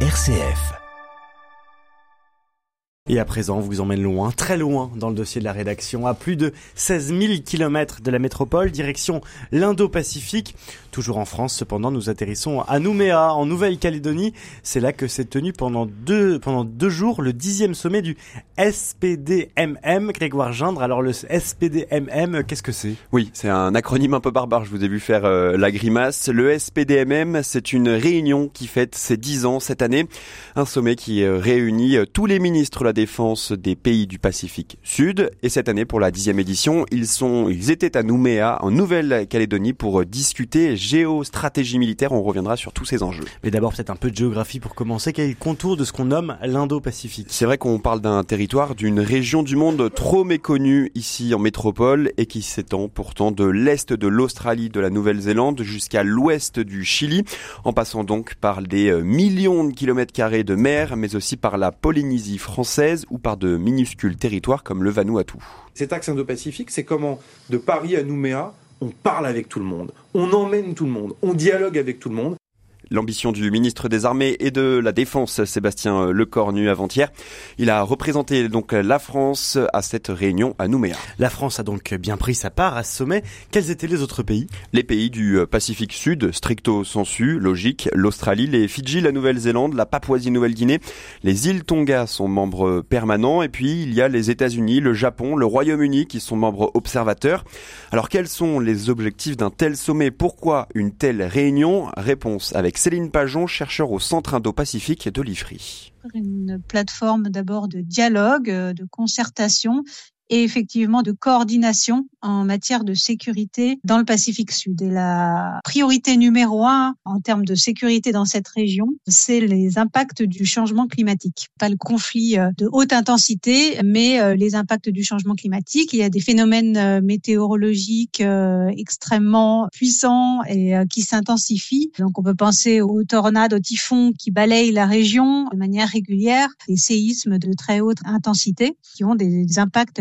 RCF. Et à présent, on vous emmène loin, très loin dans le dossier de la rédaction, à plus de 16 000 kilomètres de la métropole, direction l'Indo-Pacifique. Toujours en France, cependant, nous atterrissons à Nouméa, en Nouvelle-Calédonie. C'est là que s'est tenu pendant deux, jours le dixième sommet du SPDMM. Grégoire Gindre, alors le SPDMM, qu'est-ce que c'est? Oui, c'est un acronyme un peu barbare, je vous ai vu faire euh, la grimace. Le SPDMM, c'est une réunion qui fête ses dix ans cette année. Un sommet qui euh, réunit euh, tous les ministres défense des pays du Pacifique Sud. Et cette année, pour la dixième édition, ils sont, ils étaient à Nouméa, en Nouvelle-Calédonie, pour discuter géostratégie militaire. On reviendra sur tous ces enjeux. Mais d'abord, peut-être un peu de géographie pour commencer. Quel est le contour de ce qu'on nomme l'Indo-Pacifique? C'est vrai qu'on parle d'un territoire, d'une région du monde trop méconnue ici en métropole et qui s'étend pourtant de l'est de l'Australie, de la Nouvelle-Zélande jusqu'à l'ouest du Chili, en passant donc par des euh, millions de kilomètres carrés de mer, mais aussi par la Polynésie française ou par de minuscules territoires comme le Vanuatu. Cet axe indo-pacifique, c'est comment de Paris à Nouméa, on parle avec tout le monde, on emmène tout le monde, on dialogue avec tout le monde. L'ambition du ministre des Armées et de la Défense, Sébastien Lecornu, avant-hier. Il a représenté donc la France à cette réunion à Nouméa. La France a donc bien pris sa part à ce sommet. Quels étaient les autres pays? Les pays du Pacifique Sud, stricto sensu, logique, l'Australie, les Fidji, la Nouvelle-Zélande, la Papouasie-Nouvelle-Guinée, les îles Tonga sont membres permanents et puis il y a les États-Unis, le Japon, le Royaume-Uni qui sont membres observateurs. Alors quels sont les objectifs d'un tel sommet? Pourquoi une telle réunion? Réponse avec Céline Pajon, chercheur au Centre Indo-Pacifique de l'IFRI. Une plateforme d'abord de dialogue, euh, de concertation et effectivement de coordination en matière de sécurité dans le Pacifique Sud. Et la priorité numéro un en termes de sécurité dans cette région, c'est les impacts du changement climatique. Pas le conflit euh, de haute intensité, mais euh, les impacts du changement climatique. Il y a des phénomènes euh, météorologiques extrêmement puissants et qui s'intensifient. Donc on peut penser aux tornades, aux typhons qui balayent la région de manière régulière, les séismes de très haute intensité qui ont des impacts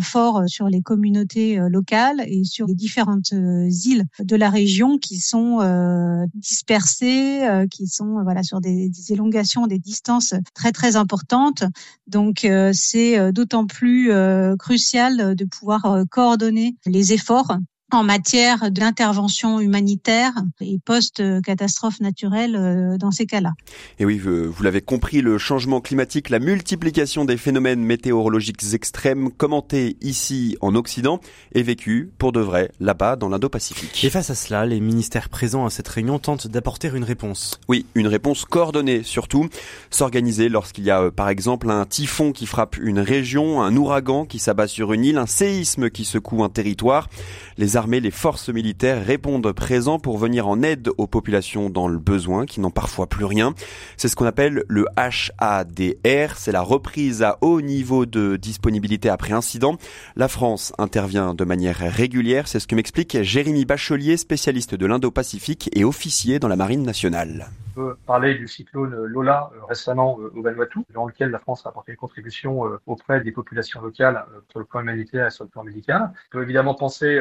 forts sur les communautés euh, locales et sur les différentes euh, îles de la région qui sont euh, dispersées, qui sont voilà sur des, des, élongations, des distances très très importantes. Donc c'est d'autant plus crucial de pouvoir coordonner les efforts en matière d'intervention humanitaire et post-catastrophe naturelle euh, dans ces cas-là. Et oui, vous l'avez compris, le changement climatique, la multiplication des phénomènes météorologiques extrêmes commentés ici en Occident est vécu pour de vrai là-bas dans l'Indo-Pacifique. Et face à cela, les ministères présents à cette réunion tentent d'apporter une réponse. Oui, une réponse coordonnée surtout, s'organiser lorsqu'il y a euh, par exemple un typhon qui frappe une région, un ouragan qui s'abat sur une île, un séisme qui secoue un territoire. Les armées, les forces militaires répondent présents pour venir en aide aux populations dans le besoin, qui n'ont parfois plus rien. C'est ce qu'on appelle le HADR, c'est la reprise à haut niveau de disponibilité après incident. La France intervient de manière régulière, c'est ce que m'explique Jérémy Bachelier, spécialiste de l'Indo-Pacifique et officier dans la Marine nationale peut parler du cyclone Lola euh, récemment euh, au Vanuatu, dans lequel la France a apporté une contribution euh, auprès des populations locales sur le plan humanitaire et sur le plan médical. On peut évidemment penser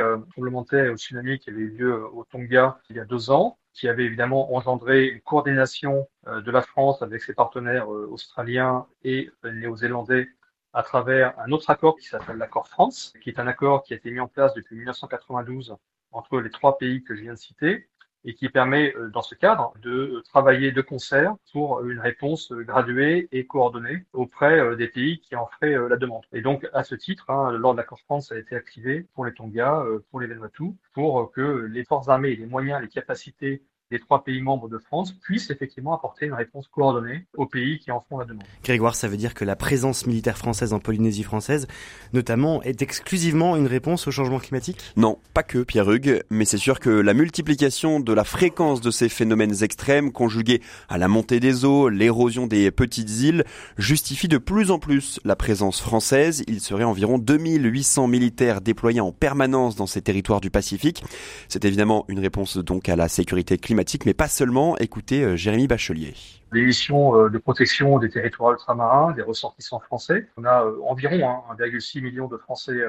tremblement au tsunami qui avait eu lieu au Tonga il y a deux ans, qui avait évidemment engendré une coordination de la France avec ses partenaires australiens et néo-zélandais à travers un autre accord qui s'appelle l'accord France, qui est un accord qui a été mis en place depuis 1992 entre les trois pays que je viens de citer et qui permet, euh, dans ce cadre, de travailler de concert pour une réponse graduée et coordonnée auprès euh, des pays qui en feraient euh, la demande. Et donc, à ce titre, hein, l'ordre de l'accord France a été activé pour les Tonga, pour les Vanuatu, pour que les forces armées, les moyens, les capacités les trois pays membres de France puissent effectivement apporter une réponse coordonnée aux pays qui en font la demande. Grégoire, ça veut dire que la présence militaire française en Polynésie française, notamment, est exclusivement une réponse au changement climatique? Non, pas que, Pierre Hugues, mais c'est sûr que la multiplication de la fréquence de ces phénomènes extrêmes, conjuguée à la montée des eaux, l'érosion des petites îles, justifie de plus en plus la présence française. Il serait environ 2800 militaires déployés en permanence dans ces territoires du Pacifique. C'est évidemment une réponse donc à la sécurité climatique mais pas seulement. Écoutez euh, Jérémy Bachelier. Des missions euh, de protection des territoires ultramarins, des ressortissants français. On a euh, environ 1,6 hein, million de Français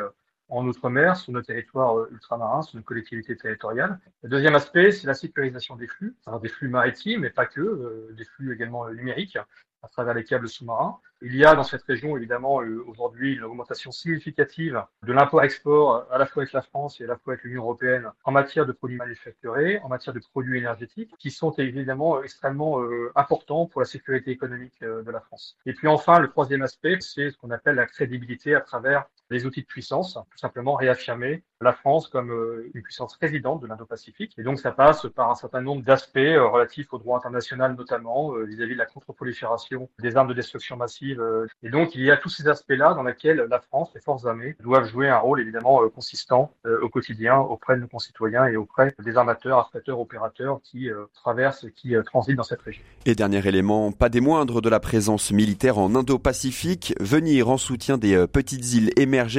en outre-mer, sur nos territoires ultramarins, sur nos collectivités territoriales. Le deuxième aspect, c'est la sécurisation des flux, des flux maritimes, mais pas que, des flux également numériques à travers les câbles sous-marins. Il y a dans cette région évidemment euh, aujourd'hui une augmentation significative de l'import-export à la fois avec la France et à la fois avec l'Union européenne en matière de produits manufacturés, en matière de produits énergétiques, qui sont évidemment extrêmement euh, importants pour la sécurité économique euh, de la France. Et puis enfin, le troisième aspect, c'est ce qu'on appelle la crédibilité à travers les outils de puissance, tout simplement réaffirmer la France comme une puissance résidente de l'Indo-Pacifique. Et donc ça passe par un certain nombre d'aspects relatifs au droit international notamment, vis-à-vis -vis de la contre-prolifération des armes de destruction massive euh, et donc, il y a tous ces aspects-là dans lesquels la France, les forces armées, doivent jouer un rôle évidemment euh, consistant euh, au quotidien auprès de nos concitoyens et auprès des armateurs, affréteurs, opérateurs qui traversent, qui transitent dans cette région. Et dernier élément, pas des moindres de la présence militaire en Indo-Pacifique, venir en soutien des petites îles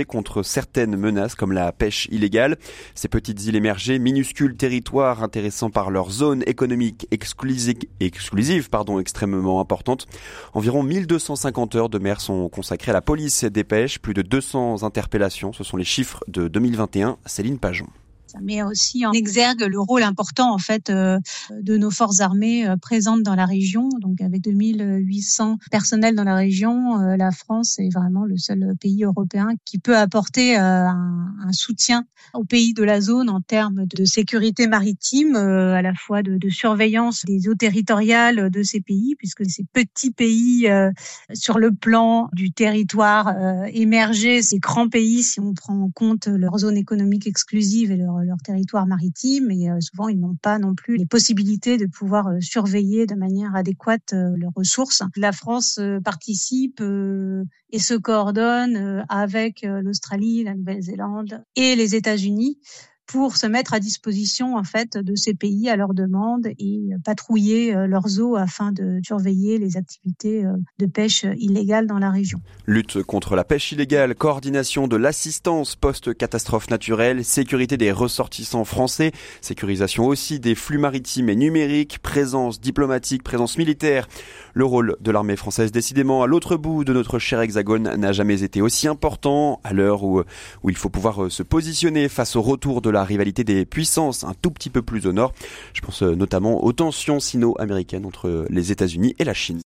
contre certaines menaces comme la pêche illégale. Ces petites îles émergées, minuscules territoires intéressants par leur zone économique exclusive, exclusive pardon, extrêmement importante. Environ 1250 heures de mer sont consacrées à la police des pêches, plus de 200 interpellations, ce sont les chiffres de 2021. Céline Pajon ça met aussi en exergue le rôle important en fait euh, de nos forces armées euh, présentes dans la région. Donc avec 2800 personnels dans la région, euh, la France est vraiment le seul pays européen qui peut apporter un, soutien aux pays de la zone en termes de sécurité maritime, à la fois de, de, surveillance des eaux territoriales de ces pays, puisque ces petits pays sur le plan du territoire émergé, ces grands pays, si on prend en compte leur zone économique exclusive et leur leur territoire maritime et euh, souvent ils n'ont pas non plus les possibilités de pouvoir euh, surveiller de manière adéquate euh, leurs ressources. La France participe et se coordonne avec l'Australie, la Nouvelle-Zélande et les États-Unis pour se mettre à disposition en fait de ces pays à leur demande et patrouiller euh, leurs eaux afin de surveiller les activités euh, de pêche illégale dans la région. Lutte contre la pêche illégale, coordination de l'assistance post-catastrophe naturelle, sécurité des ressortissants français, sécurisation aussi des flux maritimes et numériques, présence diplomatique, présence militaire. Le rôle de l'armée française décidément à l'autre bout de notre cher hexagone n'a jamais été aussi important à l'heure où, où il faut pouvoir euh, se positionner face au retour de la la rivalité des puissances un tout petit peu plus au nord. Je pense euh, notamment aux tensions sino-américaines entre les États-Unis et la Chine.